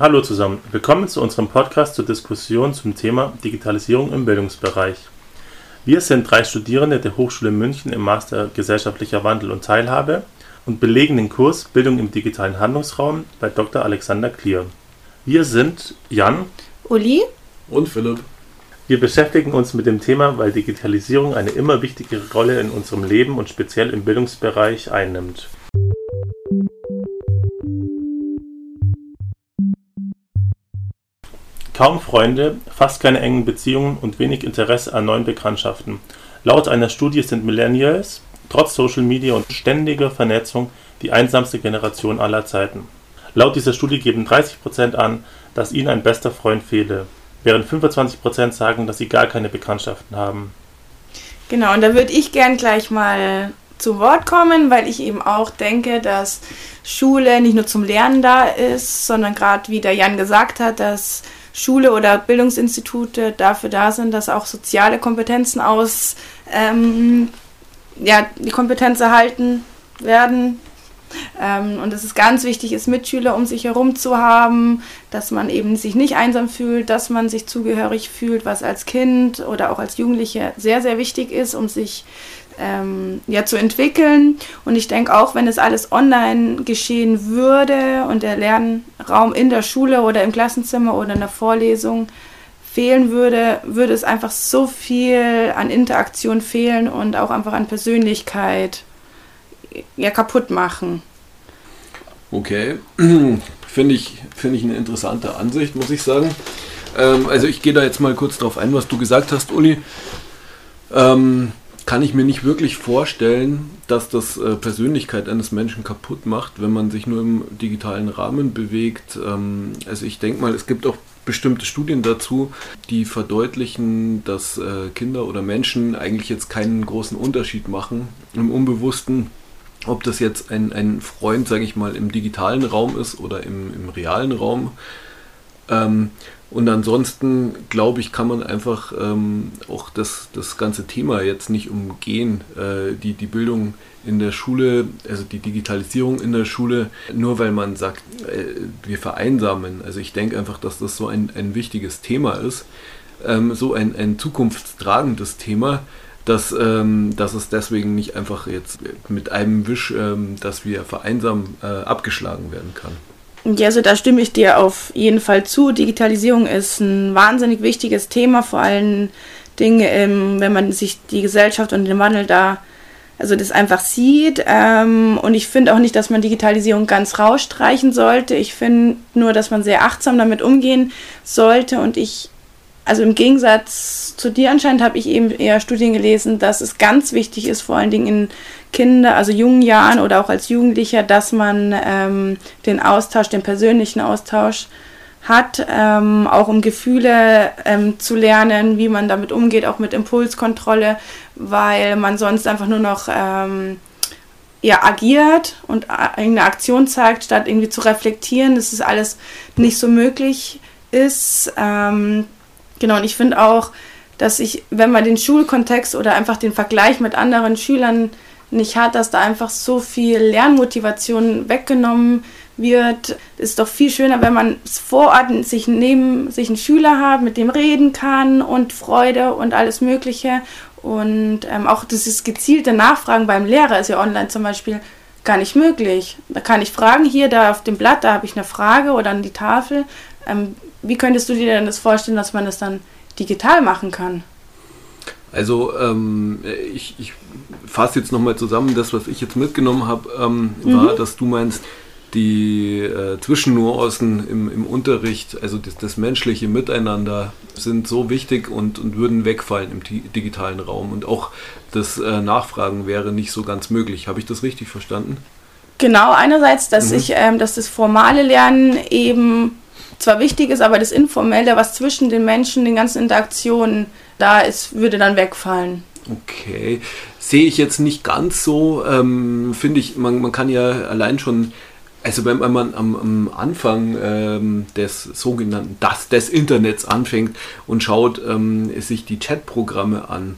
Hallo zusammen, willkommen zu unserem Podcast zur Diskussion zum Thema Digitalisierung im Bildungsbereich. Wir sind drei Studierende der Hochschule München im Master Gesellschaftlicher Wandel und Teilhabe und belegen den Kurs Bildung im digitalen Handlungsraum bei Dr. Alexander Klier. Wir sind Jan, Uli und Philipp. Wir beschäftigen uns mit dem Thema, weil Digitalisierung eine immer wichtigere Rolle in unserem Leben und speziell im Bildungsbereich einnimmt. Kaum Freunde, fast keine engen Beziehungen und wenig Interesse an neuen Bekanntschaften. Laut einer Studie sind Millennials trotz Social Media und ständiger Vernetzung die einsamste Generation aller Zeiten. Laut dieser Studie geben 30% an, dass ihnen ein bester Freund fehle, während 25% sagen, dass sie gar keine Bekanntschaften haben. Genau, und da würde ich gern gleich mal zu Wort kommen, weil ich eben auch denke, dass Schule nicht nur zum Lernen da ist, sondern gerade wie der Jan gesagt hat, dass Schule oder Bildungsinstitute dafür da sind, dass auch soziale Kompetenzen aus, ähm, ja, die Kompetenz erhalten werden. Ähm, und es ganz wichtig ist, Mitschüler um sich herum zu haben, dass man eben sich nicht einsam fühlt, dass man sich zugehörig fühlt, was als Kind oder auch als Jugendliche sehr, sehr wichtig ist, um sich ähm, ja, zu entwickeln. Und ich denke auch, wenn es alles online geschehen würde und der Lernraum in der Schule oder im Klassenzimmer oder in der Vorlesung fehlen würde, würde es einfach so viel an Interaktion fehlen und auch einfach an Persönlichkeit ja, kaputt machen. Okay, finde ich, find ich eine interessante Ansicht, muss ich sagen. Ähm, also ich gehe da jetzt mal kurz drauf ein, was du gesagt hast, Uli. Ähm, kann ich mir nicht wirklich vorstellen, dass das äh, Persönlichkeit eines Menschen kaputt macht, wenn man sich nur im digitalen Rahmen bewegt. Ähm, also ich denke mal, es gibt auch bestimmte Studien dazu, die verdeutlichen, dass äh, Kinder oder Menschen eigentlich jetzt keinen großen Unterschied machen im Unbewussten, ob das jetzt ein, ein Freund, sage ich mal, im digitalen Raum ist oder im, im realen Raum. Ähm, und ansonsten, glaube ich, kann man einfach ähm, auch das, das ganze Thema jetzt nicht umgehen. Äh, die, die Bildung in der Schule, also die Digitalisierung in der Schule, nur weil man sagt, äh, wir vereinsamen. Also ich denke einfach, dass das so ein, ein wichtiges Thema ist, ähm, so ein, ein zukunftstragendes Thema, dass, ähm, dass es deswegen nicht einfach jetzt mit einem Wisch, ähm, dass wir vereinsamen, äh, abgeschlagen werden kann. Ja, also da stimme ich dir auf jeden Fall zu. Digitalisierung ist ein wahnsinnig wichtiges Thema, vor allen Dingen, ähm, wenn man sich die Gesellschaft und den Wandel da, also das einfach sieht. Ähm, und ich finde auch nicht, dass man Digitalisierung ganz rausstreichen sollte. Ich finde nur, dass man sehr achtsam damit umgehen sollte. Und ich also im Gegensatz zu dir anscheinend habe ich eben eher Studien gelesen, dass es ganz wichtig ist, vor allen Dingen in Kinder, also jungen Jahren oder auch als Jugendlicher, dass man ähm, den Austausch, den persönlichen Austausch hat, ähm, auch um Gefühle ähm, zu lernen, wie man damit umgeht, auch mit Impulskontrolle, weil man sonst einfach nur noch ähm, ja, agiert und irgendeine Aktion zeigt, statt irgendwie zu reflektieren, dass es alles nicht so möglich ist. Ähm, Genau, und ich finde auch, dass ich, wenn man den Schulkontext oder einfach den Vergleich mit anderen Schülern nicht hat, dass da einfach so viel Lernmotivation weggenommen wird. Ist doch viel schöner, wenn man vor Ort sich neben sich einen Schüler hat, mit dem reden kann und Freude und alles Mögliche. Und ähm, auch dieses gezielte Nachfragen beim Lehrer ist ja online zum Beispiel gar nicht möglich. Da kann ich fragen, hier, da auf dem Blatt, da habe ich eine Frage oder an die Tafel. Ähm, wie könntest du dir denn das vorstellen, dass man das dann digital machen kann? Also ähm, ich, ich fasse jetzt nochmal zusammen, das, was ich jetzt mitgenommen habe, ähm, mhm. war, dass du meinst, die äh, Zwischennuancen im, im Unterricht, also das, das, menschliche Miteinander, sind so wichtig und, und würden wegfallen im digitalen Raum. Und auch das äh, Nachfragen wäre nicht so ganz möglich. Habe ich das richtig verstanden? Genau, einerseits, dass mhm. ich, ähm, dass das formale Lernen eben zwar wichtig ist, aber das Informelle, was zwischen den Menschen, den ganzen Interaktionen da ist, würde dann wegfallen. Okay, sehe ich jetzt nicht ganz so. Ähm, Finde ich, man, man kann ja allein schon also wenn man am, am Anfang ähm, des sogenannten das des Internets anfängt und schaut ähm, sich die Chatprogramme an,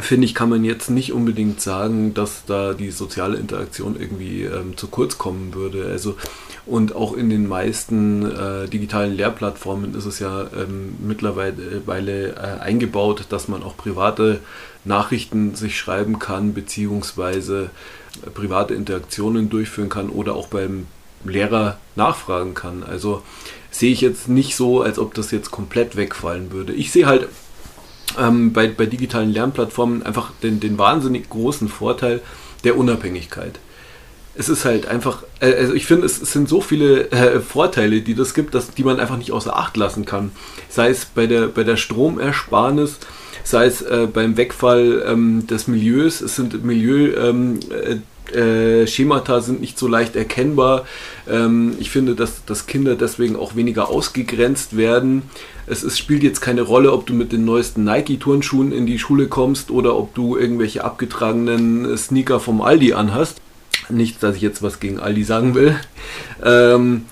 finde ich, kann man jetzt nicht unbedingt sagen, dass da die soziale Interaktion irgendwie ähm, zu kurz kommen würde. Also und auch in den meisten äh, digitalen Lehrplattformen ist es ja ähm, mittlerweile äh, eingebaut, dass man auch private Nachrichten sich schreiben kann, beziehungsweise äh, private Interaktionen durchführen kann oder auch beim Lehrer nachfragen kann. Also sehe ich jetzt nicht so, als ob das jetzt komplett wegfallen würde. Ich sehe halt ähm, bei, bei digitalen Lernplattformen einfach den, den wahnsinnig großen Vorteil der Unabhängigkeit es ist halt einfach, äh, also ich finde, es, sind so viele äh, Vorteile, die das gibt, dass, die man einfach nicht außer Acht lassen kann. Sei es bei der, bei der Stromersparnis, sei es äh, beim Wegfall ähm, des Milieus, es sind Milieu, ähm, äh, Schemata sind nicht so leicht erkennbar. Ähm, ich finde, dass, dass Kinder deswegen auch weniger ausgegrenzt werden. Es ist, spielt jetzt keine Rolle, ob du mit den neuesten Nike-Turnschuhen in die Schule kommst oder ob du irgendwelche abgetragenen Sneaker vom Aldi anhast. Nicht, dass ich jetzt was gegen Aldi sagen will. Ähm,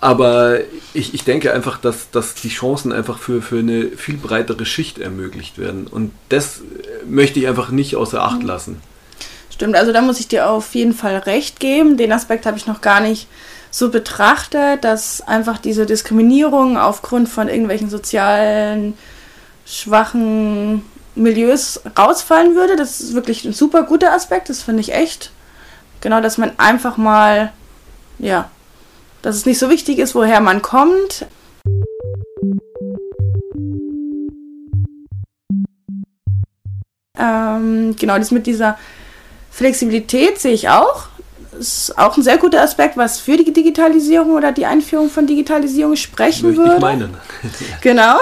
aber ich, ich denke einfach, dass, dass die Chancen einfach für, für eine viel breitere Schicht ermöglicht werden. Und das möchte ich einfach nicht außer Acht lassen. Stimmt, also da muss ich dir auf jeden Fall recht geben. Den Aspekt habe ich noch gar nicht so betrachtet, dass einfach diese Diskriminierung aufgrund von irgendwelchen sozialen schwachen Milieus rausfallen würde. Das ist wirklich ein super guter Aspekt, das finde ich echt Genau, dass man einfach mal, ja, dass es nicht so wichtig ist, woher man kommt. Ähm, genau, das mit dieser Flexibilität sehe ich auch. Ist auch ein sehr guter Aspekt, was für die Digitalisierung oder die Einführung von Digitalisierung sprechen Möchte würde. Ich meinen. genau.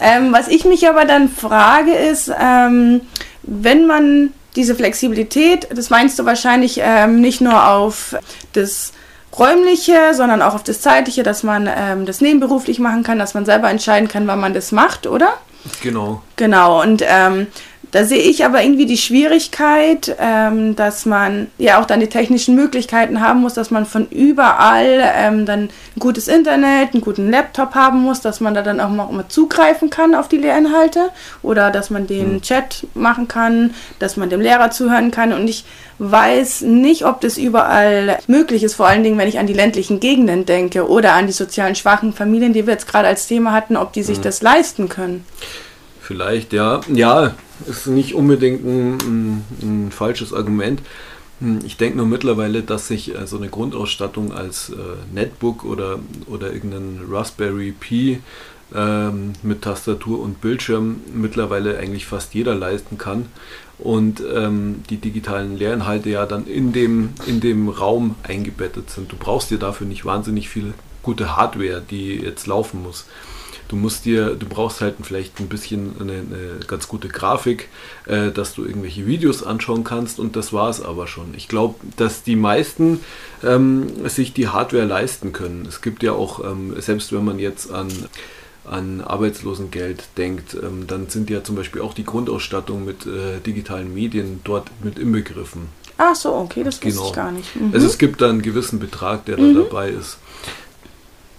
Ähm, was ich mich aber dann frage ist, ähm, wenn man diese Flexibilität, das meinst du wahrscheinlich ähm, nicht nur auf das räumliche, sondern auch auf das zeitliche, dass man ähm, das nebenberuflich machen kann, dass man selber entscheiden kann, wann man das macht, oder? Genau. Genau. Und ähm, da sehe ich aber irgendwie die Schwierigkeit, ähm, dass man ja auch dann die technischen Möglichkeiten haben muss, dass man von überall ähm, dann ein gutes Internet, einen guten Laptop haben muss, dass man da dann auch mal zugreifen kann auf die Lehrinhalte oder dass man den mhm. Chat machen kann, dass man dem Lehrer zuhören kann. Und ich weiß nicht, ob das überall möglich ist, vor allen Dingen, wenn ich an die ländlichen Gegenden denke oder an die sozialen schwachen Familien, die wir jetzt gerade als Thema hatten, ob die sich mhm. das leisten können. Vielleicht, ja. Ja, ist nicht unbedingt ein, ein, ein falsches Argument. Hm, ich denke nur mittlerweile, dass sich äh, so eine Grundausstattung als äh, Netbook oder, oder irgendein Raspberry Pi ähm, mit Tastatur und Bildschirm mittlerweile eigentlich fast jeder leisten kann und ähm, die digitalen Lehrinhalte ja dann in dem, in dem Raum eingebettet sind. Du brauchst dir dafür nicht wahnsinnig viel gute Hardware, die jetzt laufen muss. Du musst dir, du brauchst halt vielleicht ein bisschen eine, eine ganz gute Grafik, äh, dass du irgendwelche Videos anschauen kannst und das war es aber schon. Ich glaube, dass die meisten ähm, sich die Hardware leisten können. Es gibt ja auch, ähm, selbst wenn man jetzt an an Arbeitslosengeld denkt, ähm, dann sind ja zum Beispiel auch die Grundausstattung mit äh, digitalen Medien dort mit inbegriffen. Ach so, okay, das genau. wusste ich gar nicht. Mhm. Also es gibt da einen gewissen Betrag, der mhm. da dabei ist.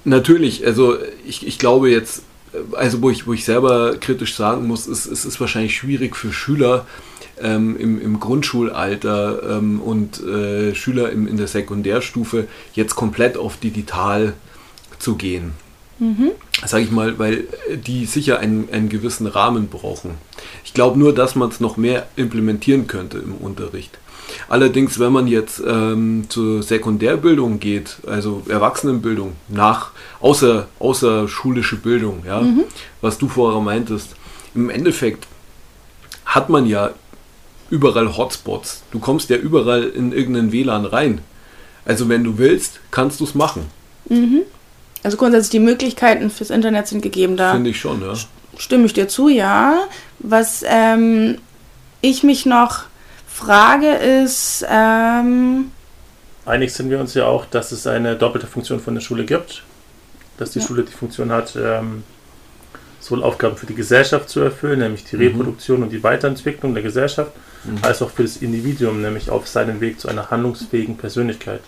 Natürlich, also ich, ich glaube jetzt, also wo ich, wo ich selber kritisch sagen muss, ist, es ist wahrscheinlich schwierig für Schüler ähm, im, im Grundschulalter ähm, und äh, Schüler im, in der Sekundärstufe jetzt komplett auf digital zu gehen. Mhm. Sage ich mal, weil die sicher einen, einen gewissen Rahmen brauchen. Ich glaube nur, dass man es noch mehr implementieren könnte im Unterricht. Allerdings, wenn man jetzt ähm, zur Sekundärbildung geht, also Erwachsenenbildung, nach außer, außerschulische Bildung, ja, mhm. was du vorher meintest, im Endeffekt hat man ja überall Hotspots. Du kommst ja überall in irgendeinen WLAN rein. Also wenn du willst, kannst du es machen. Mhm. Also grundsätzlich die Möglichkeiten fürs Internet sind gegeben da. Finde ich schon, ja. Stimme ich dir zu, ja. Was ähm, ich mich noch Frage ist. Ähm, Einig sind wir uns ja auch, dass es eine doppelte Funktion von der Schule gibt. Dass die ja. Schule die Funktion hat, ähm, sowohl Aufgaben für die Gesellschaft zu erfüllen, nämlich die mhm. Reproduktion und die Weiterentwicklung der Gesellschaft, mhm. als auch für das Individuum, nämlich auf seinem Weg zu einer handlungsfähigen Persönlichkeit.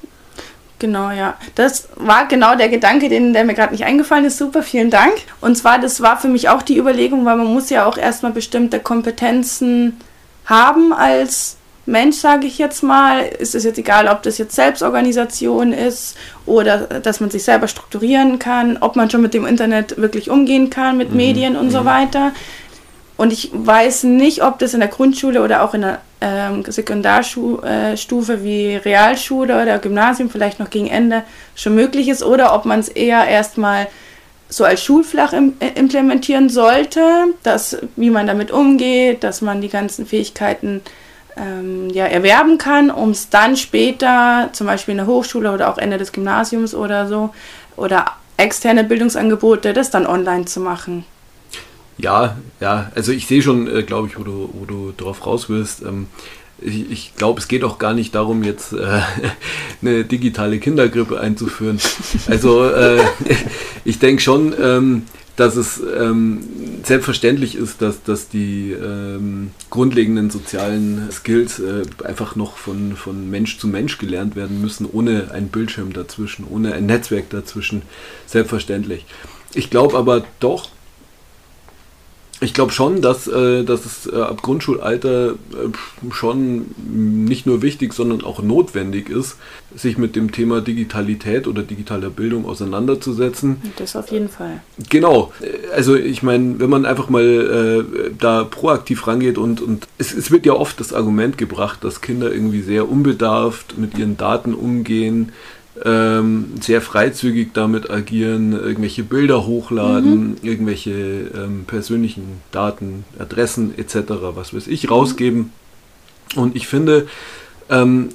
Genau, ja. Das war genau der Gedanke, den, der mir gerade nicht eingefallen ist. Super, vielen Dank. Und zwar, das war für mich auch die Überlegung, weil man muss ja auch erstmal bestimmte Kompetenzen haben als Mensch, sage ich jetzt mal, ist es jetzt egal, ob das jetzt Selbstorganisation ist oder dass man sich selber strukturieren kann, ob man schon mit dem Internet wirklich umgehen kann, mit mhm. Medien und mhm. so weiter. Und ich weiß nicht, ob das in der Grundschule oder auch in der ähm, Sekundarstufe äh, wie Realschule oder Gymnasium vielleicht noch gegen Ende schon möglich ist oder ob man es eher erstmal so als Schulfach im, äh, implementieren sollte, dass, wie man damit umgeht, dass man die ganzen Fähigkeiten ähm, ja, erwerben kann, um es dann später, zum Beispiel in der Hochschule oder auch Ende des Gymnasiums oder so, oder externe Bildungsangebote, das dann online zu machen. Ja, ja, also ich sehe schon, äh, glaube ich, wo du, wo du drauf raus willst. Ähm, ich, ich glaube, es geht auch gar nicht darum, jetzt äh, eine digitale Kindergrippe einzuführen. Also äh, ich denke schon, ähm, dass es ähm, selbstverständlich ist, dass, dass die ähm, grundlegenden sozialen Skills äh, einfach noch von, von Mensch zu Mensch gelernt werden müssen, ohne einen Bildschirm dazwischen, ohne ein Netzwerk dazwischen. Selbstverständlich. Ich glaube aber doch, ich glaube schon, dass, äh, dass es äh, ab Grundschulalter äh, schon nicht nur wichtig, sondern auch notwendig ist, sich mit dem Thema Digitalität oder digitaler Bildung auseinanderzusetzen. Das auf jeden Fall. Genau. Also ich meine, wenn man einfach mal äh, da proaktiv rangeht und, und es, es wird ja oft das Argument gebracht, dass Kinder irgendwie sehr unbedarft mit ihren Daten umgehen, ähm, sehr freizügig damit agieren, irgendwelche Bilder hochladen, mhm. irgendwelche ähm, persönlichen Daten, Adressen etc., was weiß ich, rausgeben. Und ich finde, ähm,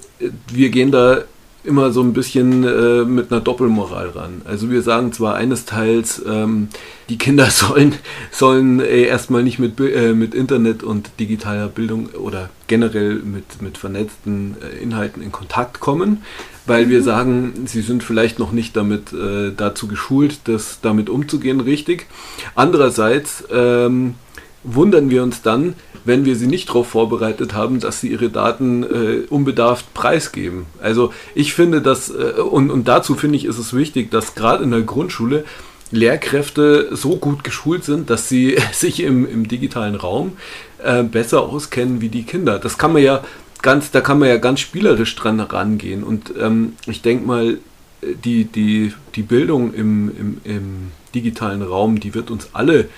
wir gehen da immer so ein bisschen äh, mit einer Doppelmoral ran. Also wir sagen zwar eines Teils, ähm, die Kinder sollen, sollen äh, erstmal nicht mit, äh, mit Internet und digitaler Bildung oder generell mit, mit vernetzten äh, Inhalten in Kontakt kommen, weil wir mhm. sagen, sie sind vielleicht noch nicht damit äh, dazu geschult, das damit umzugehen richtig. Andererseits ähm, wundern wir uns dann, wenn wir sie nicht darauf vorbereitet haben, dass sie ihre Daten äh, unbedarft preisgeben. Also ich finde das, äh, und, und dazu finde ich, ist es wichtig, dass gerade in der Grundschule Lehrkräfte so gut geschult sind, dass sie sich im, im digitalen Raum äh, besser auskennen wie die Kinder. Das kann man ja ganz, da kann man ja ganz spielerisch dran rangehen. Und ähm, ich denke mal, die, die, die Bildung im, im, im digitalen Raum, die wird uns alle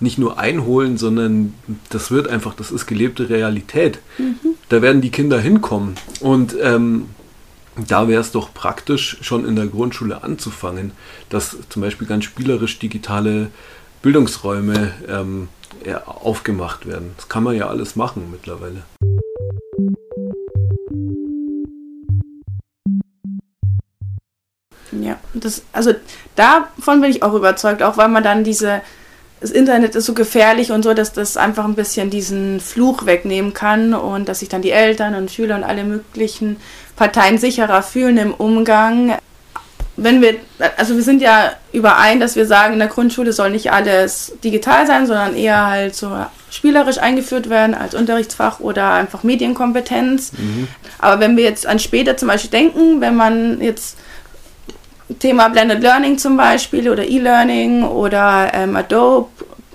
nicht nur einholen, sondern das wird einfach, das ist gelebte Realität. Mhm. Da werden die Kinder hinkommen. Und ähm, da wäre es doch praktisch, schon in der Grundschule anzufangen, dass zum Beispiel ganz spielerisch digitale Bildungsräume ähm, aufgemacht werden. Das kann man ja alles machen mittlerweile. Ja, das, also davon bin ich auch überzeugt, auch weil man dann diese das Internet ist so gefährlich und so, dass das einfach ein bisschen diesen Fluch wegnehmen kann und dass sich dann die Eltern und Schüler und alle möglichen Parteien sicherer fühlen im Umgang. Wenn wir, also wir sind ja überein, dass wir sagen, in der Grundschule soll nicht alles digital sein, sondern eher halt so spielerisch eingeführt werden als Unterrichtsfach oder einfach Medienkompetenz. Mhm. Aber wenn wir jetzt an später zum Beispiel denken, wenn man jetzt Thema Blended Learning zum Beispiel oder E-Learning oder ähm, Adobe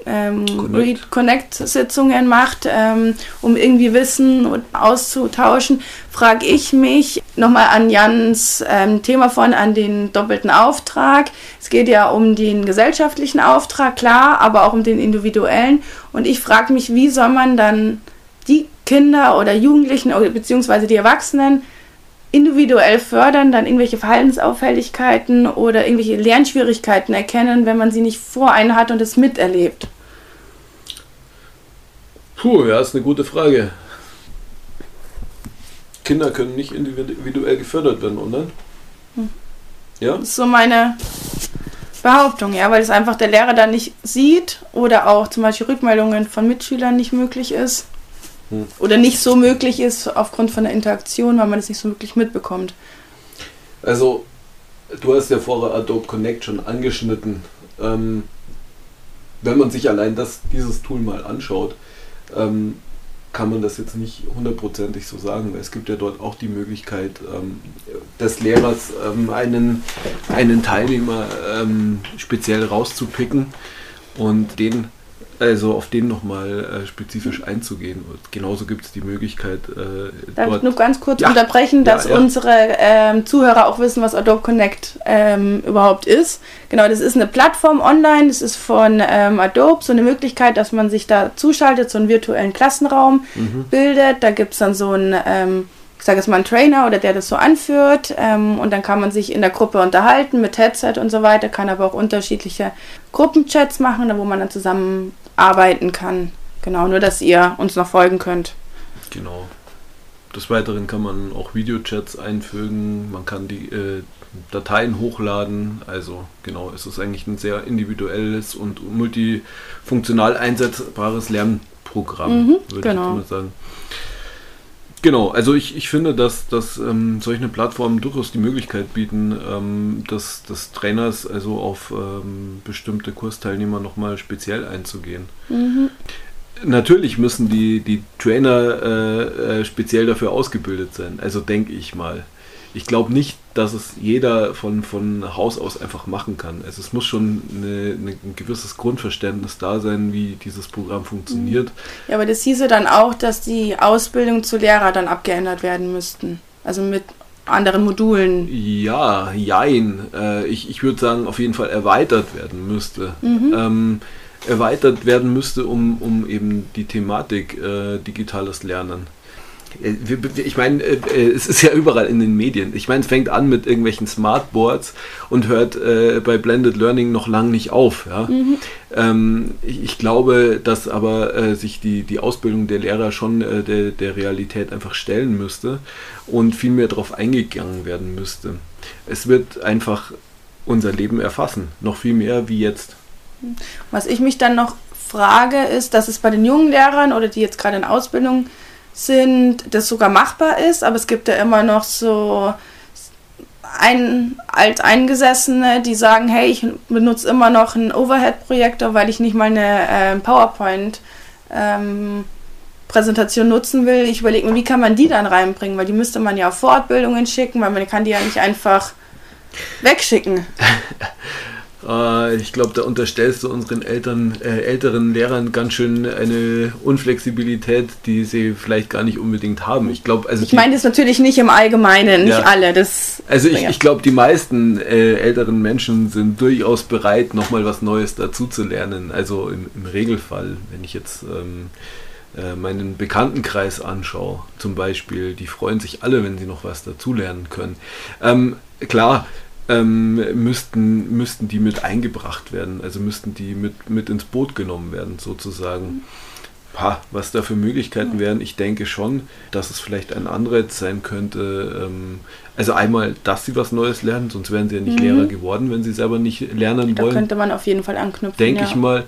ähm, Connect. Connect-Sitzungen macht, ähm, um irgendwie Wissen auszutauschen, frage ich mich nochmal an Jans ähm, Thema von, an den doppelten Auftrag. Es geht ja um den gesellschaftlichen Auftrag, klar, aber auch um den individuellen. Und ich frage mich, wie soll man dann die Kinder oder Jugendlichen oder beziehungsweise die Erwachsenen individuell fördern, dann irgendwelche Verhaltensauffälligkeiten oder irgendwelche Lernschwierigkeiten erkennen, wenn man sie nicht vor einen hat und es miterlebt? Puh, ja, ist eine gute Frage. Kinder können nicht individuell gefördert werden, oder? Hm. Ja? Das ist so meine Behauptung, ja, weil es einfach der Lehrer dann nicht sieht oder auch zum Beispiel Rückmeldungen von Mitschülern nicht möglich ist. Hm. Oder nicht so möglich ist aufgrund von der Interaktion, weil man es nicht so wirklich mitbekommt. Also, du hast ja vorher Adobe Connect schon angeschnitten. Ähm, wenn man sich allein das, dieses Tool mal anschaut, ähm, kann man das jetzt nicht hundertprozentig so sagen, weil es gibt ja dort auch die Möglichkeit ähm, des Lehrers, ähm, einen, einen Teilnehmer ähm, speziell rauszupicken und den also auf den nochmal äh, spezifisch einzugehen. Und genauso gibt es die Möglichkeit. Äh, Darf ich nur ganz kurz ja. unterbrechen, dass ja, ja. unsere ähm, Zuhörer auch wissen, was Adobe Connect ähm, überhaupt ist. Genau, das ist eine Plattform online, das ist von ähm, Adobe so eine Möglichkeit, dass man sich da zuschaltet, so einen virtuellen Klassenraum mhm. bildet. Da gibt es dann so ein ähm, ich sage jetzt mal einen Trainer oder der das so anführt ähm, und dann kann man sich in der Gruppe unterhalten mit Headset und so weiter, kann aber auch unterschiedliche Gruppenchats machen, wo man dann zusammen arbeiten kann. Genau, nur dass ihr uns noch folgen könnt. Genau. Des Weiteren kann man auch Videochats einfügen, man kann die äh, Dateien hochladen. Also genau, es ist eigentlich ein sehr individuelles und multifunktional einsetzbares Lernprogramm, mhm, würde genau. ich mal sagen. Genau, also ich, ich finde, dass, dass ähm, solche Plattformen durchaus die Möglichkeit bieten, ähm, dass, dass Trainers also auf ähm, bestimmte Kursteilnehmer nochmal speziell einzugehen. Mhm. Natürlich müssen die, die Trainer äh, äh, speziell dafür ausgebildet sein, also denke ich mal ich glaube nicht, dass es jeder von, von Haus aus einfach machen kann. Also es muss schon eine, eine, ein gewisses Grundverständnis da sein, wie dieses Programm funktioniert. Mhm. Ja, aber das hieße dann auch, dass die Ausbildung zu Lehrer dann abgeändert werden müssten. Also mit anderen Modulen. Ja, jein. Äh, ich ich würde sagen, auf jeden Fall erweitert werden müsste. Mhm. Ähm, erweitert werden müsste, um, um eben die Thematik äh, digitales Lernen ich meine, äh, äh, es ist ja überall in den Medien. Ich meine, es fängt an mit irgendwelchen Smartboards und hört äh, bei Blended Learning noch lang nicht auf. Ja? Mhm. Ähm, ich, glaube, dass aber äh, sich die, die Ausbildung der Lehrer schon äh, der, der Realität einfach stellen müsste und viel mehr darauf eingegangen werden müsste. Es wird einfach unser Leben erfassen, noch viel mehr wie jetzt. Was ich mich dann noch frage, ist, dass es bei den jungen Lehrern oder die jetzt gerade in Ausbildung sind, das sogar machbar ist, aber es gibt ja immer noch so ein, Alteingesessene, die sagen, hey, ich benutze immer noch einen Overhead-Projektor, weil ich nicht mal eine äh, PowerPoint ähm, Präsentation nutzen will. Ich überlege mir, wie kann man die dann reinbringen, weil die müsste man ja auf Fortbildungen schicken, weil man kann die ja nicht einfach wegschicken. Äh, ich glaube, da unterstellst du unseren Eltern, äh, älteren Lehrern ganz schön eine Unflexibilität, die sie vielleicht gar nicht unbedingt haben. Ich glaube, also ich meine das natürlich nicht im Allgemeinen, nicht ja. alle. Das also ich, ich glaube, die meisten äh, älteren Menschen sind durchaus bereit, nochmal was Neues dazu zu lernen. Also im, im Regelfall, wenn ich jetzt ähm, äh, meinen Bekanntenkreis anschaue, zum Beispiel, die freuen sich alle, wenn sie noch was dazulernen können. Ähm, klar, ähm, müssten, müssten die mit eingebracht werden, also müssten die mit, mit ins Boot genommen werden, sozusagen. Ha, was da für Möglichkeiten wären, ich denke schon, dass es vielleicht ein Anreiz sein könnte. Ähm, also einmal, dass sie was Neues lernen, sonst wären sie ja nicht mhm. Lehrer geworden, wenn sie selber nicht lernen da wollen. Da könnte man auf jeden Fall anknüpfen. Denke ja. ich mal.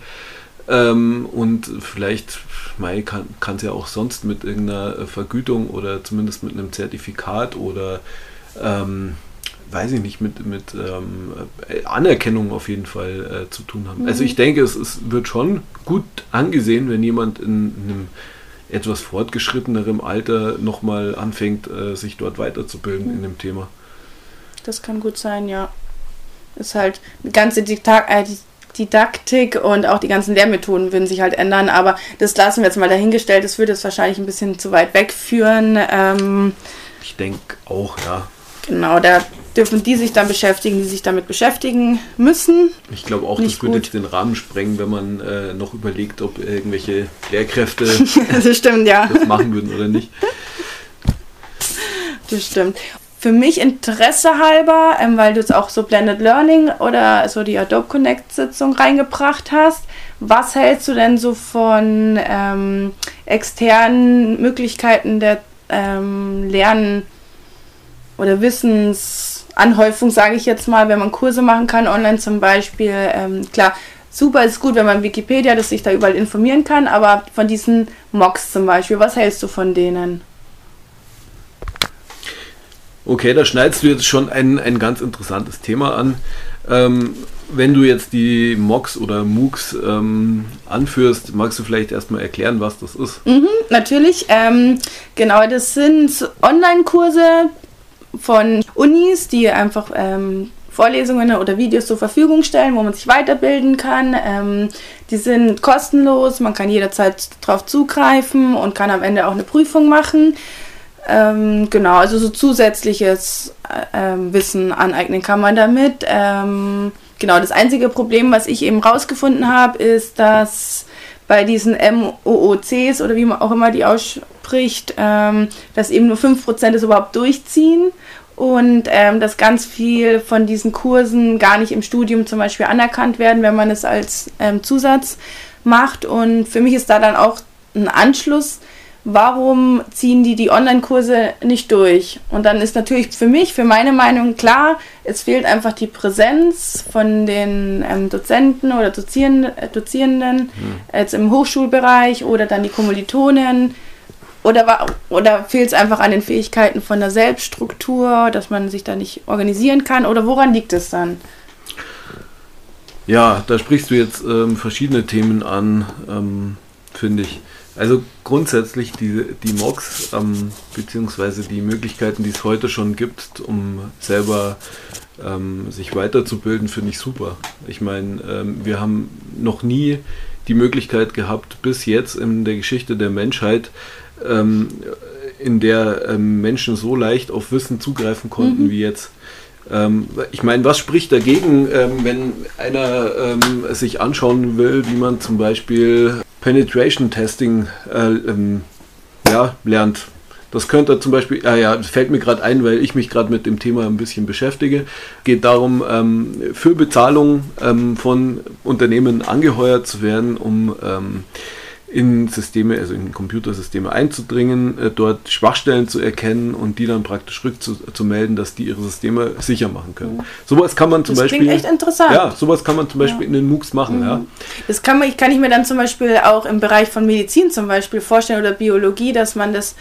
Ähm, und vielleicht Mai kann es ja auch sonst mit irgendeiner Vergütung oder zumindest mit einem Zertifikat oder ähm, weiß ich nicht, mit, mit ähm, Anerkennung auf jeden Fall äh, zu tun haben. Also mhm. Also ich denke, es, es wird schon gut angesehen, wenn jemand in, in einem etwas fortgeschrittenerem Alter nochmal anfängt, äh, sich dort weiterzubilden mhm. in dem Thema. Das kann gut sein, ja. Ist halt die ganze Diktat äh, Didaktik und auch die ganzen Lehrmethoden würden sich halt ändern, aber das lassen wir jetzt mal dahingestellt. Das würde es wahrscheinlich ein bisschen zu weit wegführen. Ähm, ich denke auch, ja. Genau, da dürfen die sich dann beschäftigen, die sich damit beschäftigen müssen. Ich glaube auch, Nicht das würde jetzt den Rahmen sprengen, wenn man äh, noch überlegt, ob irgendwelche Lehrkräfte das, stimmt, ja. das machen würden oder nicht. Das stimmt. Für mich Interesse halber, ähm, weil du jetzt auch so Blended Learning oder so die Adobe Connect Sitzung reingebracht hast, was hältst du denn so von ähm, externen Möglichkeiten der ähm, Lernen oder Wissens Anhäufung, sage ich jetzt mal, wenn man Kurse machen kann, online zum Beispiel. Ähm, klar, super ist gut, wenn man Wikipedia, dass sich da überall informieren kann, aber von diesen Mocks zum Beispiel, was hältst du von denen? Okay, da schneidest du jetzt schon ein, ein ganz interessantes Thema an. Ähm, wenn du jetzt die Mocks oder MOOCs ähm, anführst, magst du vielleicht erstmal erklären, was das ist? Mhm, natürlich. Ähm, genau, das sind Online-Kurse, von Unis, die einfach ähm, Vorlesungen oder Videos zur Verfügung stellen, wo man sich weiterbilden kann. Ähm, die sind kostenlos, man kann jederzeit darauf zugreifen und kann am Ende auch eine Prüfung machen. Ähm, genau, also so zusätzliches äh, ähm, Wissen aneignen kann man damit. Ähm, genau, das einzige Problem, was ich eben rausgefunden habe, ist, dass bei diesen MOOCs oder wie man auch immer die ausspricht, ähm, dass eben nur 5% es überhaupt durchziehen und ähm, dass ganz viel von diesen Kursen gar nicht im Studium zum Beispiel anerkannt werden, wenn man es als ähm, Zusatz macht. Und für mich ist da dann auch ein Anschluss, warum ziehen die die Online-Kurse nicht durch? Und dann ist natürlich für mich, für meine Meinung klar, es fehlt einfach die Präsenz von den ähm, Dozenten oder Dozierenden, äh, Dozierenden mhm. jetzt im Hochschulbereich oder dann die Kommilitonen. Oder, oder fehlt es einfach an den Fähigkeiten von der Selbststruktur, dass man sich da nicht organisieren kann? Oder woran liegt es dann? Ja, da sprichst du jetzt ähm, verschiedene Themen an, ähm, finde ich. Also grundsätzlich die, die MOOCs, ähm, beziehungsweise die Möglichkeiten, die es heute schon gibt, um selber ähm, sich weiterzubilden, finde ich super. Ich meine, ähm, wir haben noch nie die Möglichkeit gehabt, bis jetzt in der Geschichte der Menschheit, ähm, in der ähm, Menschen so leicht auf Wissen zugreifen konnten mhm. wie jetzt. Ähm, ich meine, was spricht dagegen, wenn einer sich anschauen will, wie man zum Beispiel Penetration Testing äh, ähm, ja, lernt. Das könnte zum Beispiel, ah ja, fällt mir gerade ein, weil ich mich gerade mit dem Thema ein bisschen beschäftige. Geht darum, ähm, für Bezahlung ähm, von Unternehmen angeheuert zu werden, um ähm, in Systeme, also in Computersysteme einzudringen, äh, dort Schwachstellen zu erkennen und die dann praktisch rückzumelden, dass die ihre Systeme sicher machen können. Mhm. Sowas kann man zum das Beispiel. echt interessant. Ja, sowas kann man zum Beispiel ja. in den MOOCs machen. Mhm. Ja. Das kann, man, kann ich mir dann zum Beispiel auch im Bereich von Medizin zum Beispiel vorstellen oder Biologie, dass man das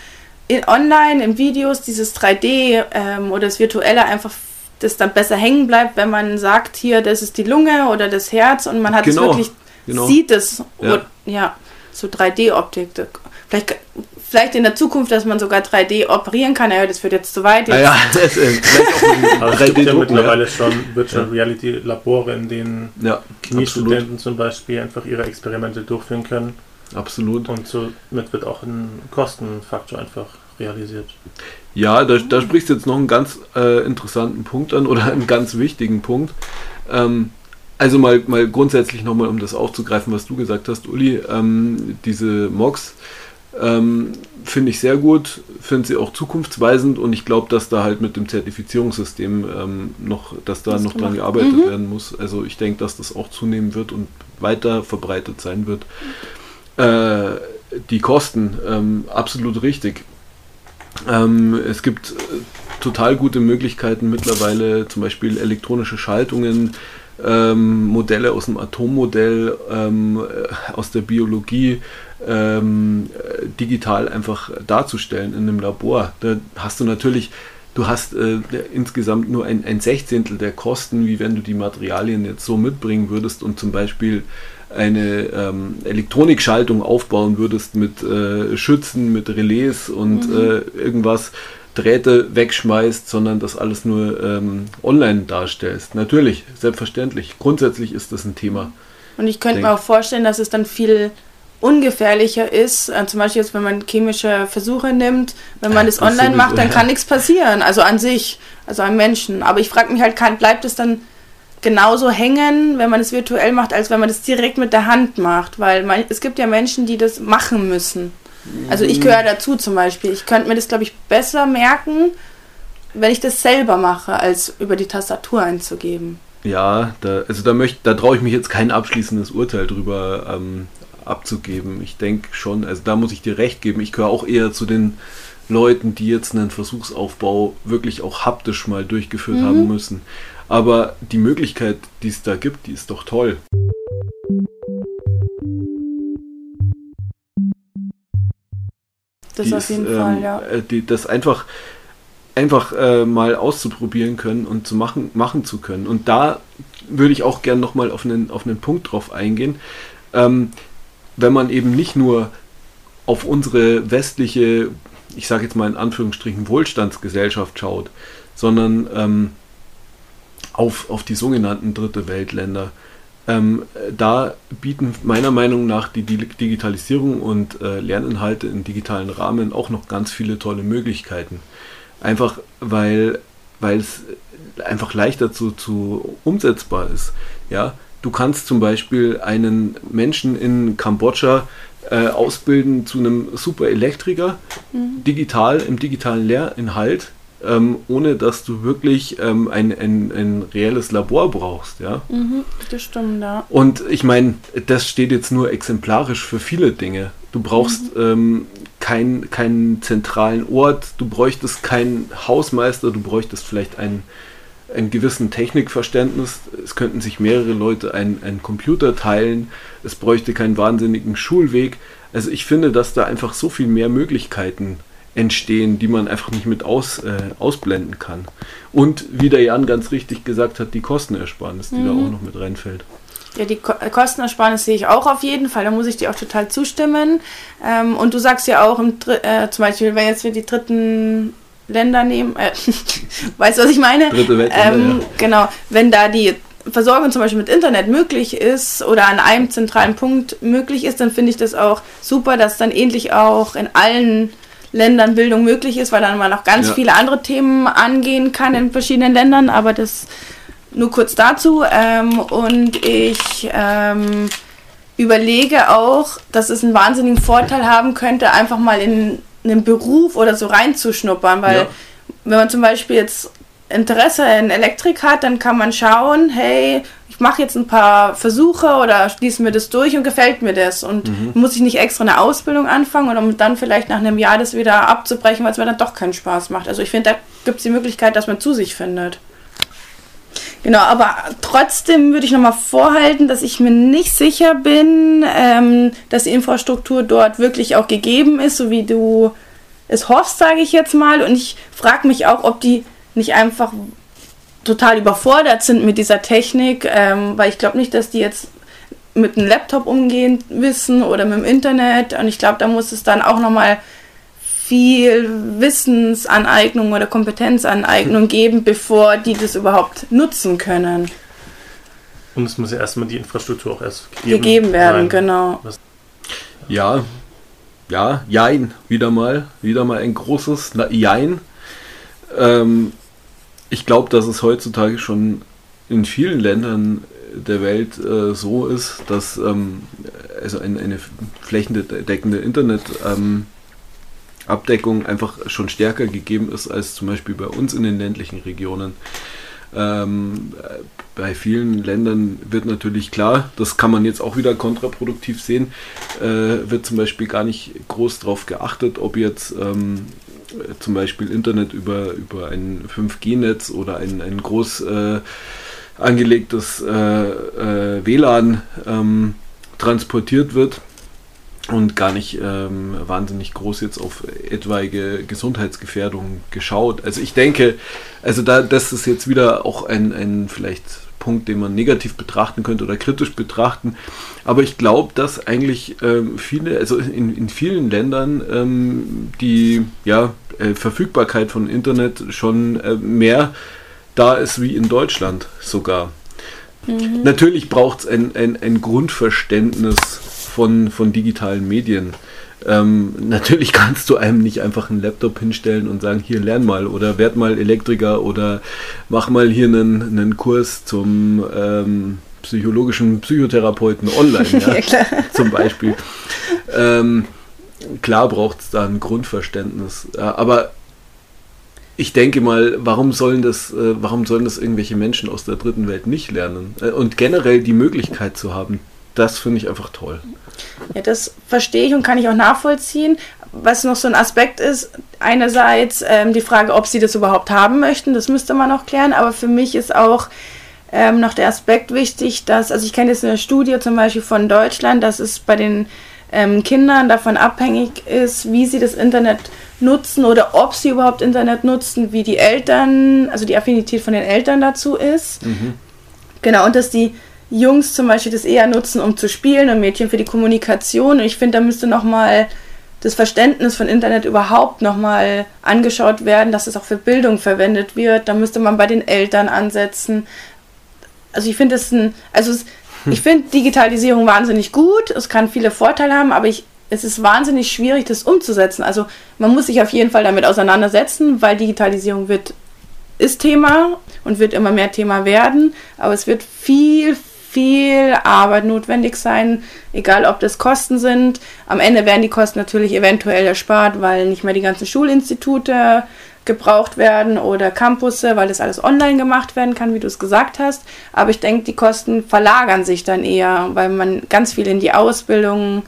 in, online, in Videos, dieses 3D ähm, oder das Virtuelle einfach das dann besser hängen bleibt, wenn man sagt, hier, das ist die Lunge oder das Herz und man hat es genau. wirklich, genau. sieht es. Ja. ja so 3D-Optik. Vielleicht, vielleicht in der Zukunft, dass man sogar 3D operieren kann. Ja, das wird jetzt zu weit. Jetzt. Ja, ja, das, äh, vielleicht auch 3D gibt ja mittlerweile ja. schon Virtual ja. Reality Labore, in denen ja, Chemiestudenten zum Beispiel einfach ihre Experimente durchführen können. Absolut. Und somit wird auch ein Kostenfaktor einfach realisiert. Ja, da, da sprichst du jetzt noch einen ganz äh, interessanten Punkt an oder einen ganz wichtigen Punkt. Ähm, also mal, mal grundsätzlich nochmal, um das aufzugreifen, was du gesagt hast, Uli, ähm, diese Mocs ähm, finde ich sehr gut, finde sie auch zukunftsweisend und ich glaube, dass da halt mit dem Zertifizierungssystem ähm, noch, dass da das noch dran gearbeitet mhm. werden muss. Also ich denke, dass das auch zunehmen wird und weiter verbreitet sein wird. Äh, die Kosten, ähm, absolut richtig. Ähm, es gibt äh, total gute Möglichkeiten mittlerweile, zum Beispiel elektronische Schaltungen, ähm, Modelle aus dem Atommodell, ähm, äh, aus der Biologie ähm, digital einfach darzustellen in einem Labor. Da hast du natürlich, du hast äh, insgesamt nur ein, ein Sechzehntel der Kosten, wie wenn du die Materialien jetzt so mitbringen würdest und zum Beispiel eine ähm, Elektronikschaltung aufbauen würdest mit äh, Schützen, mit Relais und mhm. äh, irgendwas Drähte wegschmeißt, sondern das alles nur ähm, online darstellst. Natürlich, selbstverständlich. Grundsätzlich ist das ein Thema. Und ich könnte mir auch vorstellen, dass es dann viel ungefährlicher ist. Äh, zum Beispiel jetzt, wenn man chemische Versuche nimmt, wenn man es online sowieso, macht, dann kann nichts passieren. Also an sich, also am Menschen. Aber ich frage mich halt, kann, bleibt es dann genauso hängen, wenn man es virtuell macht, als wenn man es direkt mit der Hand macht? Weil man, es gibt ja Menschen, die das machen müssen. Also ich gehöre dazu zum Beispiel. Ich könnte mir das, glaube ich, besser merken, wenn ich das selber mache, als über die Tastatur einzugeben. Ja, da, also da möchte, da traue ich mich jetzt kein abschließendes Urteil drüber ähm, abzugeben. Ich denke schon, also da muss ich dir recht geben. Ich gehöre auch eher zu den Leuten, die jetzt einen Versuchsaufbau wirklich auch haptisch mal durchgeführt mhm. haben müssen. Aber die Möglichkeit, die es da gibt, die ist doch toll. Das auf jeden ist, Fall, ähm, ja. Äh, die, das einfach, einfach äh, mal auszuprobieren können und zu machen, machen zu können. Und da würde ich auch gern nochmal auf einen, auf einen Punkt drauf eingehen. Ähm, wenn man eben nicht nur auf unsere westliche, ich sage jetzt mal in Anführungsstrichen, Wohlstandsgesellschaft schaut, sondern ähm, auf, auf die sogenannten Dritte Weltländer. Ähm, da bieten meiner Meinung nach die Digitalisierung und äh, Lerninhalte im digitalen Rahmen auch noch ganz viele tolle Möglichkeiten. Einfach weil es einfach leichter zu, zu umsetzbar ist. Ja, du kannst zum Beispiel einen Menschen in Kambodscha äh, ausbilden zu einem super Elektriker, mhm. digital, im digitalen Lehrinhalt, ähm, ohne dass du wirklich ähm, ein, ein, ein reelles Labor brauchst. Ja? Mhm, das stimmt, ja. Und ich meine, das steht jetzt nur exemplarisch für viele Dinge. Du brauchst mhm. ähm, keinen kein zentralen Ort, du bräuchtest keinen Hausmeister, du bräuchtest vielleicht einen, einen gewissen Technikverständnis. Es könnten sich mehrere Leute einen, einen Computer teilen, es bräuchte keinen wahnsinnigen Schulweg. Also ich finde, dass da einfach so viel mehr Möglichkeiten gibt entstehen, die man einfach nicht mit aus, äh, ausblenden kann. Und wie der Jan ganz richtig gesagt hat, die Kostenersparnis, die mhm. da auch noch mit reinfällt. Ja, die Ko Kostenersparnis sehe ich auch auf jeden Fall, da muss ich dir auch total zustimmen. Ähm, und du sagst ja auch, im äh, zum Beispiel, wenn jetzt wir die dritten Länder nehmen, äh, weißt du, was ich meine? Dritte Weltländer, ähm, ja. Genau, wenn da die Versorgung zum Beispiel mit Internet möglich ist oder an einem zentralen Punkt möglich ist, dann finde ich das auch super, dass dann ähnlich auch in allen Ländern Bildung möglich ist, weil dann man noch ganz ja. viele andere Themen angehen kann in verschiedenen Ländern, aber das nur kurz dazu. Ähm, und ich ähm, überlege auch, dass es einen wahnsinnigen Vorteil haben könnte, einfach mal in einen Beruf oder so reinzuschnuppern, weil ja. wenn man zum Beispiel jetzt Interesse in Elektrik hat, dann kann man schauen, hey, ich mache jetzt ein paar Versuche oder schließe mir das durch und gefällt mir das. Und mhm. muss ich nicht extra eine Ausbildung anfangen um dann vielleicht nach einem Jahr das wieder abzubrechen, weil es mir dann doch keinen Spaß macht. Also ich finde, da gibt es die Möglichkeit, dass man zu sich findet. Genau, aber trotzdem würde ich nochmal vorhalten, dass ich mir nicht sicher bin, ähm, dass die Infrastruktur dort wirklich auch gegeben ist, so wie du es hoffst, sage ich jetzt mal. Und ich frage mich auch, ob die nicht einfach total überfordert sind mit dieser Technik, ähm, weil ich glaube nicht, dass die jetzt mit einem Laptop umgehen wissen oder mit dem Internet. Und ich glaube, da muss es dann auch nochmal viel Wissensaneignung oder Kompetenzaneignung geben, bevor die das überhaupt nutzen können. Und es muss ja erstmal die Infrastruktur auch erst gegeben, gegeben werden, sein. genau. Ja, ja, Jein, wieder mal, wieder mal ein großes Jein. Ähm, ich glaube, dass es heutzutage schon in vielen Ländern der Welt äh, so ist, dass ähm, also eine, eine flächendeckende Internetabdeckung ähm, einfach schon stärker gegeben ist als zum Beispiel bei uns in den ländlichen Regionen. Ähm, bei vielen Ländern wird natürlich klar, das kann man jetzt auch wieder kontraproduktiv sehen, äh, wird zum Beispiel gar nicht groß darauf geachtet, ob jetzt ähm, zum Beispiel Internet über, über ein 5G-Netz oder ein, ein groß äh, angelegtes äh, äh WLAN ähm, transportiert wird und gar nicht ähm, wahnsinnig groß jetzt auf etwaige Gesundheitsgefährdung geschaut. Also ich denke, also da das ist jetzt wieder auch ein, ein vielleicht Punkt, den man negativ betrachten könnte oder kritisch betrachten. Aber ich glaube, dass eigentlich ähm, viele, also in, in vielen Ländern ähm, die ja, äh, Verfügbarkeit von Internet schon äh, mehr da ist wie in Deutschland sogar. Mhm. Natürlich braucht es ein, ein, ein Grundverständnis von, von digitalen Medien. Ähm, natürlich kannst du einem nicht einfach einen Laptop hinstellen und sagen, hier lern mal oder werd mal Elektriker oder mach mal hier einen, einen Kurs zum ähm, psychologischen Psychotherapeuten online, ja, ja zum Beispiel. Ähm, klar braucht es da ein Grundverständnis, aber ich denke mal, warum sollen das, äh, warum sollen das irgendwelche Menschen aus der dritten Welt nicht lernen? Äh, und generell die Möglichkeit zu haben, das finde ich einfach toll. Ja, das verstehe ich und kann ich auch nachvollziehen. Was noch so ein Aspekt ist, einerseits ähm, die Frage, ob sie das überhaupt haben möchten, das müsste man noch klären, aber für mich ist auch ähm, noch der Aspekt wichtig, dass, also ich kenne jetzt eine Studie zum Beispiel von Deutschland, dass es bei den ähm, Kindern davon abhängig ist, wie sie das Internet nutzen oder ob sie überhaupt Internet nutzen, wie die Eltern, also die Affinität von den Eltern dazu ist. Mhm. Genau, und dass die Jungs zum Beispiel das eher nutzen, um zu spielen und Mädchen für die Kommunikation. Und ich finde, da müsste nochmal das Verständnis von Internet überhaupt nochmal angeschaut werden, dass es auch für Bildung verwendet wird. Da müsste man bei den Eltern ansetzen. Also ich finde es ein, also es, hm. ich finde Digitalisierung wahnsinnig gut. Es kann viele Vorteile haben, aber ich, es ist wahnsinnig schwierig, das umzusetzen. Also man muss sich auf jeden Fall damit auseinandersetzen, weil Digitalisierung wird, ist Thema und wird immer mehr Thema werden. Aber es wird viel, viel Arbeit notwendig sein, egal ob das Kosten sind. Am Ende werden die Kosten natürlich eventuell erspart, weil nicht mehr die ganzen Schulinstitute gebraucht werden oder Campusse, weil das alles online gemacht werden kann, wie du es gesagt hast. Aber ich denke, die Kosten verlagern sich dann eher, weil man ganz viel in die Ausbildung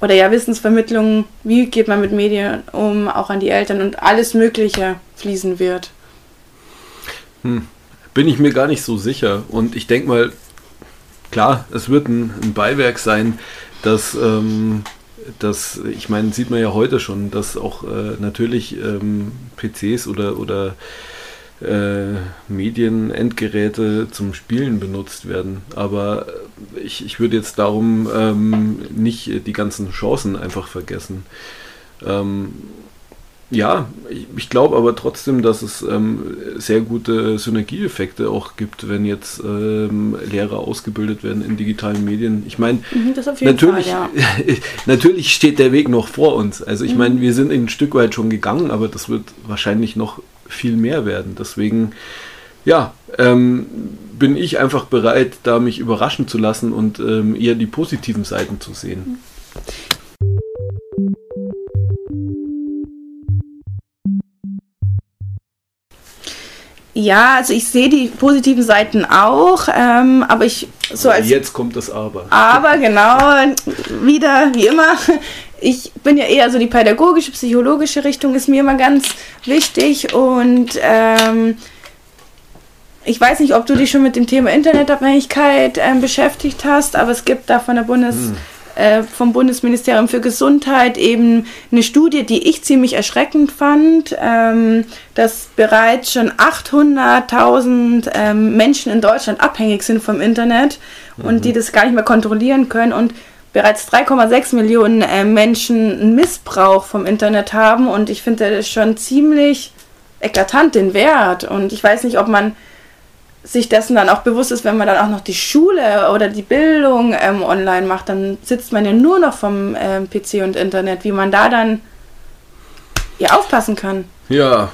oder ja Wissensvermittlung, wie geht man mit Medien um, auch an die Eltern und alles Mögliche fließen wird. Hm. Bin ich mir gar nicht so sicher. Und ich denke mal, klar, es wird ein, ein Beiwerk sein, dass, ähm, dass, ich meine, sieht man ja heute schon, dass auch äh, natürlich ähm, PCs oder, oder äh, Medienendgeräte zum Spielen benutzt werden. Aber ich, ich würde jetzt darum ähm, nicht die ganzen Chancen einfach vergessen. Ähm, ja, ich, ich glaube aber trotzdem, dass es ähm, sehr gute Synergieeffekte auch gibt, wenn jetzt ähm, Lehrer ausgebildet werden in digitalen Medien. Ich meine, mhm, natürlich, Fall, ja. natürlich steht der Weg noch vor uns. Also ich mhm. meine, wir sind ein Stück weit schon gegangen, aber das wird wahrscheinlich noch viel mehr werden. Deswegen, ja, ähm, bin ich einfach bereit, da mich überraschen zu lassen und ähm, eher die positiven Seiten zu sehen. Mhm. Ja, also ich sehe die positiven Seiten auch, ähm, aber ich so als jetzt kommt das Aber. Aber genau wieder wie immer. Ich bin ja eher so die pädagogische, psychologische Richtung ist mir immer ganz wichtig und ähm, ich weiß nicht, ob du dich schon mit dem Thema Internetabhängigkeit ähm, beschäftigt hast, aber es gibt da von der Bundes hm äh, vom Bundesministerium für Gesundheit eben eine Studie, die ich ziemlich erschreckend fand, ähm, dass bereits schon 800.000 ähm, Menschen in Deutschland abhängig sind vom Internet mhm. und die das gar nicht mehr kontrollieren können und bereits 3,6 Millionen äh, Menschen einen Missbrauch vom Internet haben und ich finde das schon ziemlich eklatant den Wert und ich weiß nicht, ob man sich dessen dann auch bewusst ist, wenn man dann auch noch die Schule oder die Bildung ähm, online macht, dann sitzt man ja nur noch vom ähm, PC und Internet, wie man da dann ja aufpassen kann. Ja,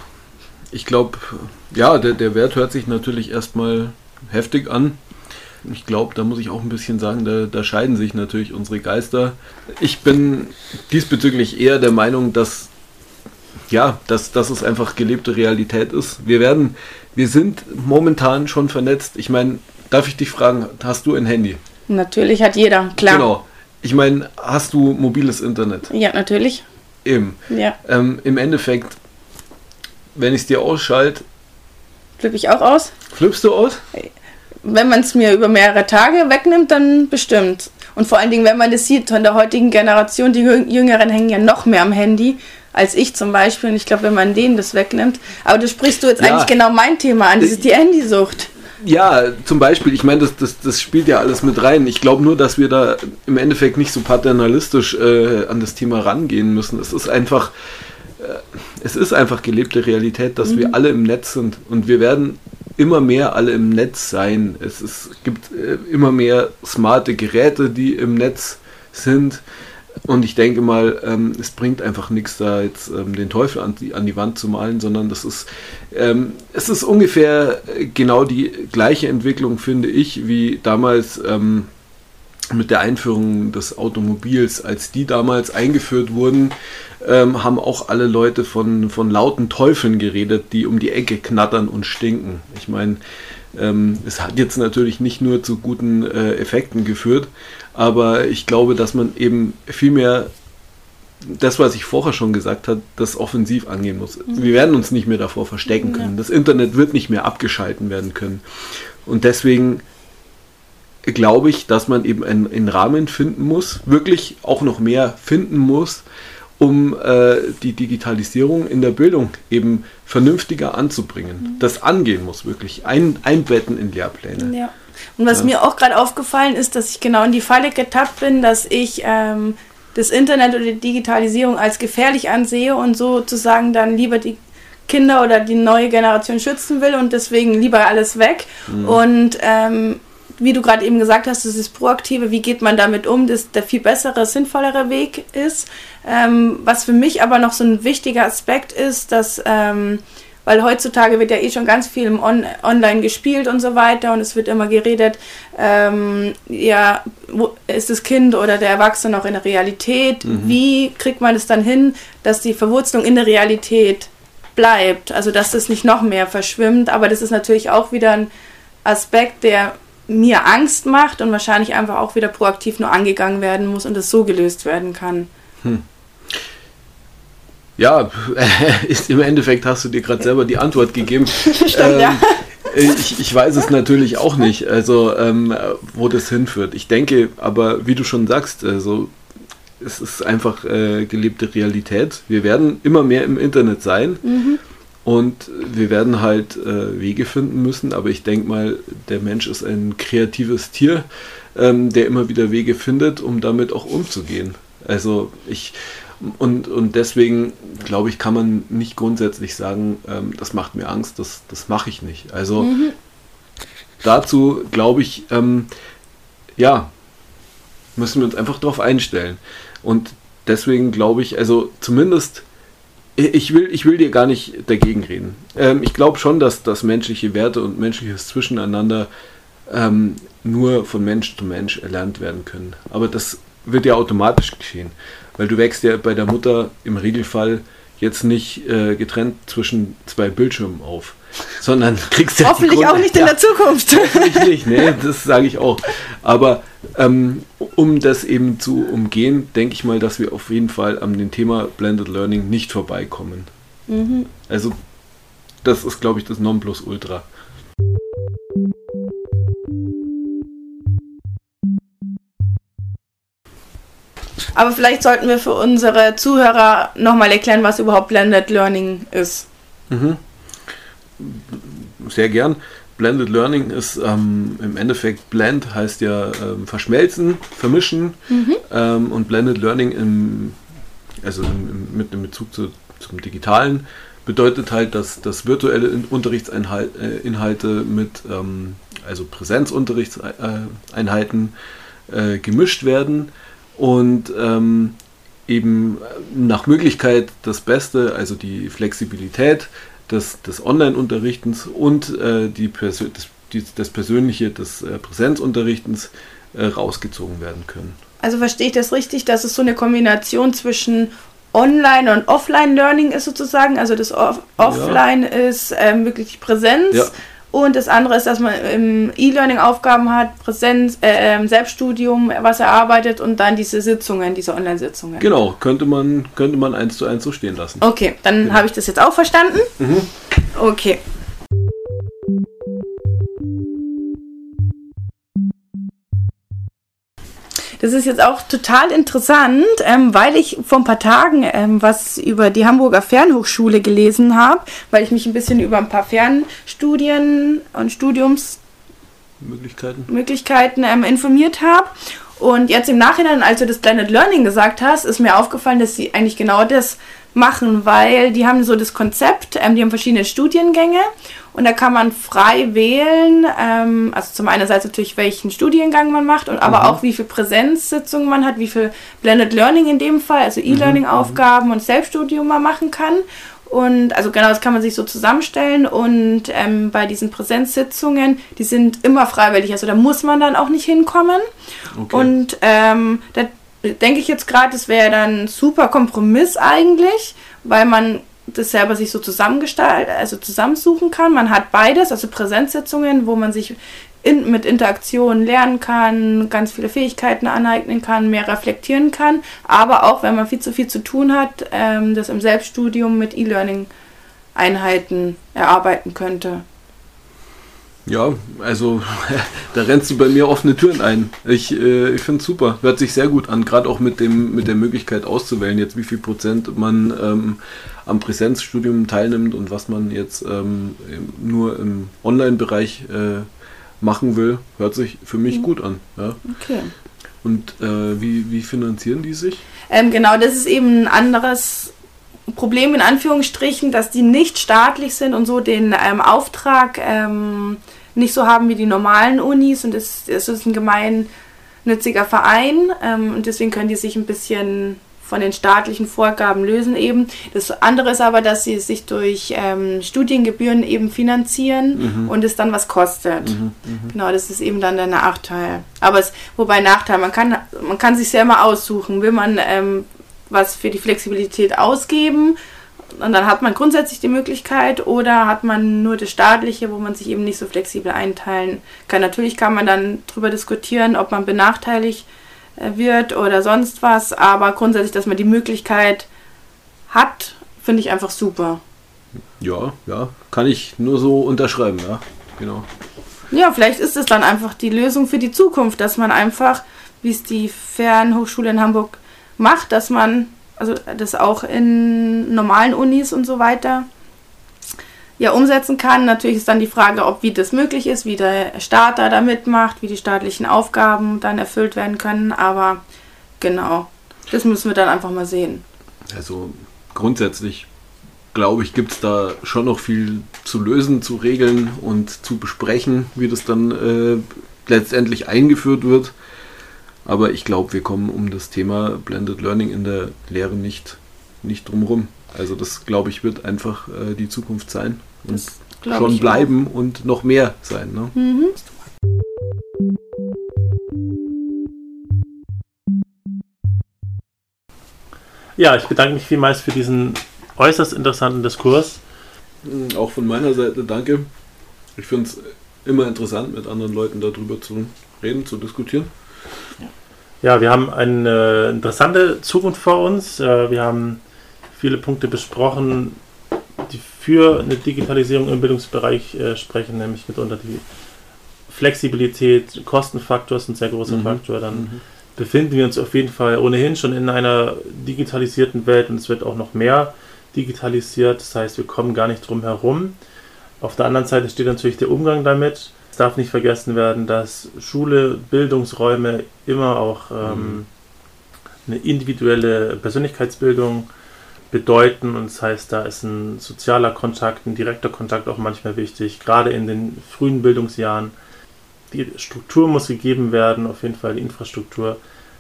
ich glaube, ja, der, der Wert hört sich natürlich erstmal heftig an. Ich glaube, da muss ich auch ein bisschen sagen, da, da scheiden sich natürlich unsere Geister. Ich bin diesbezüglich eher der Meinung, dass ja, dass, dass es einfach gelebte Realität ist. Wir werden wir sind momentan schon vernetzt. Ich meine, darf ich dich fragen, hast du ein Handy? Natürlich hat jeder, klar. Genau. Ich meine, hast du mobiles Internet? Ja, natürlich. Eben. Ja. Ähm, Im Endeffekt, wenn ich es dir ausschalte. Flippe ich auch aus? Flippst du aus? Wenn man es mir über mehrere Tage wegnimmt, dann bestimmt. Und vor allen Dingen, wenn man das sieht, von der heutigen Generation, die Jüngeren hängen ja noch mehr am Handy als ich zum Beispiel. Und ich glaube, wenn man denen das wegnimmt. Aber du sprichst du jetzt ja. eigentlich genau mein Thema an, das ist die Handysucht. Ja, zum Beispiel, ich meine, das, das, das spielt ja alles mit rein. Ich glaube nur, dass wir da im Endeffekt nicht so paternalistisch äh, an das Thema rangehen müssen. Es ist einfach, äh, es ist einfach gelebte Realität, dass mhm. wir alle im Netz sind und wir werden immer mehr alle im Netz sein. Es, ist, gibt äh, immer mehr smarte Geräte, die im Netz sind. Und ich denke mal, ähm, es bringt einfach nichts, da jetzt ähm, den Teufel an die, an die Wand zu malen, sondern das ist, ähm, es ist ungefähr genau die gleiche Entwicklung, finde ich, wie damals ähm, mit der Einführung des Automobils. Als die damals eingeführt wurden, ähm, haben auch alle Leute von, von lauten Teufeln geredet, die um die Ecke knattern und stinken. Ich meine, ähm, es hat jetzt natürlich nicht nur zu guten äh, Effekten geführt, aber ich glaube, dass man eben viel mehr das, was ich vorher schon gesagt habe, das offensiv angehen muss. Mhm. Wir werden uns nicht mehr davor verstecken können. Das Internet wird nicht mehr abgeschalten werden können. Und deswegen glaube ich, dass man eben einen, einen Rahmen finden muss, wirklich auch noch mehr finden muss, um äh, die Digitalisierung in der Bildung eben vernünftiger anzubringen. Mhm. Das angehen muss wirklich, ein, einbetten in Lehrpläne. Ja. Und was ja. mir auch gerade aufgefallen ist, dass ich genau in die Falle getappt bin, dass ich ähm, das Internet oder die Digitalisierung als gefährlich ansehe und sozusagen dann lieber die Kinder oder die neue Generation schützen will und deswegen lieber alles weg. Mhm. Und ähm, wie du gerade eben gesagt hast, das ist Proaktive, wie geht man damit um, dass der viel bessere, sinnvollere Weg ist. Ähm, was für mich aber noch so ein wichtiger Aspekt ist, dass, ähm, weil heutzutage wird ja eh schon ganz viel im On Online gespielt und so weiter und es wird immer geredet, ähm, ja, wo ist das Kind oder der Erwachsene noch in der Realität? Mhm. Wie kriegt man es dann hin, dass die Verwurzelung in der Realität bleibt? Also, dass das nicht noch mehr verschwimmt, aber das ist natürlich auch wieder ein Aspekt, der mir Angst macht und wahrscheinlich einfach auch wieder proaktiv nur angegangen werden muss und es so gelöst werden kann. Hm. Ja, ist, im Endeffekt hast du dir gerade selber die Antwort gegeben. Stimmt, ähm, ja. Ich, ich, weiß es natürlich auch nicht, also ähm, wo das hinführt. Ich denke, aber wie du schon sagst, also es ist einfach äh, gelebte Realität. Wir werden immer mehr im Internet sein. Mhm. Und wir werden halt äh, Wege finden müssen, aber ich denke mal, der Mensch ist ein kreatives Tier, ähm, der immer wieder Wege findet, um damit auch umzugehen. Also ich und, und deswegen glaube ich, kann man nicht grundsätzlich sagen, ähm, das macht mir Angst, das, das mache ich nicht. Also mhm. dazu glaube ich, ähm, ja, müssen wir uns einfach darauf einstellen. Und deswegen glaube ich, also zumindest ich will, ich will dir gar nicht dagegen reden. Ähm, ich glaube schon, dass, dass menschliche Werte und menschliches Zwischeneinander ähm, nur von Mensch zu Mensch erlernt werden können. Aber das wird ja automatisch geschehen, weil du wächst ja bei der Mutter im Regelfall jetzt nicht äh, getrennt zwischen zwei Bildschirmen auf, sondern kriegst ja Hoffentlich auch nicht in der Zukunft. Hoffentlich nicht, ne, das sage ich auch. Aber ähm, um das eben zu umgehen, denke ich mal, dass wir auf jeden Fall an dem Thema Blended Learning nicht vorbeikommen. Mhm. Also das ist, glaube ich, das Nonplusultra. Aber vielleicht sollten wir für unsere Zuhörer nochmal erklären, was überhaupt Blended Learning ist. Mhm. Sehr gern. Blended Learning ist ähm, im Endeffekt Blend heißt ja ähm, verschmelzen, vermischen mhm. ähm, und Blended Learning im, also im, mit dem Bezug zu, zum Digitalen bedeutet halt, dass, dass virtuelle Unterrichtsinhalte mit ähm, also Präsenzunterrichtseinheiten äh, gemischt werden und ähm, eben nach Möglichkeit das Beste, also die Flexibilität des, des Online-Unterrichtens und äh, die Persö das, die, das Persönliche des äh, Präsenzunterrichtens äh, rausgezogen werden können. Also verstehe ich das richtig, dass es so eine Kombination zwischen Online- und Offline-Learning ist sozusagen? Also das Off Offline ja. ist ähm, wirklich Präsenz. Ja und das andere ist, dass man im E-Learning Aufgaben hat, Präsenz, äh, ähm, Selbststudium, was er arbeitet und dann diese Sitzungen, diese Online-Sitzungen. Genau, könnte man, könnte man eins zu eins so stehen lassen. Okay, dann genau. habe ich das jetzt auch verstanden. Mhm. Okay. Das ist jetzt auch total interessant, ähm, weil ich vor ein paar Tagen ähm, was über die Hamburger Fernhochschule gelesen habe, weil ich mich ein bisschen über ein paar Fernstudien und Studiumsmöglichkeiten Möglichkeiten, ähm, informiert habe. Und jetzt im Nachhinein, als du das Blended Learning gesagt hast, ist mir aufgefallen, dass sie eigentlich genau das machen, weil die haben so das Konzept, ähm, die haben verschiedene Studiengänge und da kann man frei wählen, ähm, also zum einen Seite natürlich, welchen Studiengang man macht und aber mhm. auch wie viel Präsenzsitzungen man hat, wie viel Blended Learning in dem Fall, also mhm. E-Learning-Aufgaben mhm. und Selbststudium man machen kann. Und also genau, das kann man sich so zusammenstellen. Und ähm, bei diesen Präsenzsitzungen, die sind immer freiwillig. Also da muss man dann auch nicht hinkommen. Okay. Und ähm, da denke ich jetzt gerade, das wäre dann ein super Kompromiss eigentlich, weil man das selber sich so zusammengestalten, also zusammensuchen kann. Man hat beides, also Präsenzsitzungen, wo man sich in, mit Interaktion lernen kann, ganz viele Fähigkeiten aneignen kann, mehr reflektieren kann, aber auch, wenn man viel zu viel zu tun hat, ähm, das im Selbststudium mit E-Learning-Einheiten erarbeiten könnte. Ja, also da rennst du bei mir offene Türen ein. Ich, äh, ich finde es super. Hört sich sehr gut an, gerade auch mit, dem, mit der Möglichkeit auszuwählen, jetzt wie viel Prozent man ähm, am Präsenzstudium teilnimmt und was man jetzt ähm, nur im Online-Bereich äh, machen will. Hört sich für mich mhm. gut an. Ja. Okay. Und äh, wie, wie finanzieren die sich? Ähm, genau, das ist eben ein anderes Problem in Anführungsstrichen, dass die nicht staatlich sind und so den ähm, Auftrag ähm, nicht so haben wie die normalen Unis und es, es ist ein gemeinnütziger Verein ähm, und deswegen können die sich ein bisschen von den staatlichen Vorgaben lösen eben. Das andere ist aber, dass sie sich durch ähm, Studiengebühren eben finanzieren mhm. und es dann was kostet. Mhm, mh. Genau, das ist eben dann der Nachteil. Aber es, wobei Nachteil, man kann, man kann sich selber aussuchen, will man ähm, was für die Flexibilität ausgeben und dann hat man grundsätzlich die Möglichkeit oder hat man nur das staatliche, wo man sich eben nicht so flexibel einteilen kann. Natürlich kann man dann darüber diskutieren, ob man benachteiligt äh, wird oder sonst was, aber grundsätzlich, dass man die Möglichkeit hat, finde ich einfach super. Ja, ja, kann ich nur so unterschreiben, ja, genau. Ja, vielleicht ist es dann einfach die Lösung für die Zukunft, dass man einfach, wie es die Fernhochschule in Hamburg macht, dass man, also das auch in normalen Unis und so weiter, ja umsetzen kann. Natürlich ist dann die Frage, ob wie das möglich ist, wie der Staat da mitmacht, wie die staatlichen Aufgaben dann erfüllt werden können. Aber genau, das müssen wir dann einfach mal sehen. Also grundsätzlich glaube ich, gibt es da schon noch viel zu lösen, zu regeln und zu besprechen, wie das dann äh, letztendlich eingeführt wird. Aber ich glaube, wir kommen um das Thema Blended Learning in der Lehre nicht, nicht drumherum. Also das, glaube ich, wird einfach äh, die Zukunft sein und schon bleiben auch. und noch mehr sein. Ne? Mhm. Ja, ich bedanke mich vielmals für diesen äußerst interessanten Diskurs. Hm, auch von meiner Seite danke. Ich finde es immer interessant, mit anderen Leuten darüber zu reden, zu diskutieren. Ja, wir haben eine interessante Zukunft vor uns. Äh, wir haben viele Punkte besprochen, die für eine Digitalisierung im Bildungsbereich äh, sprechen, nämlich mitunter die Flexibilität, Kostenfaktor ist ein sehr großer mhm. Faktor. Dann mhm. befinden wir uns auf jeden Fall ohnehin schon in einer digitalisierten Welt und es wird auch noch mehr digitalisiert. Das heißt, wir kommen gar nicht drum herum. Auf der anderen Seite steht natürlich der Umgang damit. Es darf nicht vergessen werden, dass Schule, Bildungsräume immer auch ähm, mhm. eine individuelle Persönlichkeitsbildung bedeuten. Und das heißt, da ist ein sozialer Kontakt, ein direkter Kontakt auch manchmal wichtig, gerade in den frühen Bildungsjahren. Die Struktur muss gegeben werden, auf jeden Fall die Infrastruktur.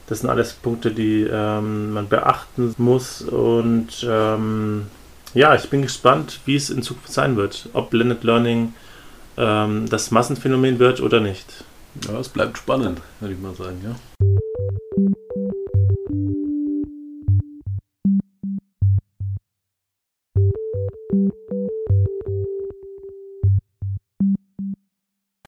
Das sind alles Punkte, die ähm, man beachten muss. Und ähm, ja, ich bin gespannt, wie es in Zukunft sein wird. Ob Blended Learning ähm, das Massenphänomen wird oder nicht. Ja, es bleibt spannend, würde ich mal sagen, ja.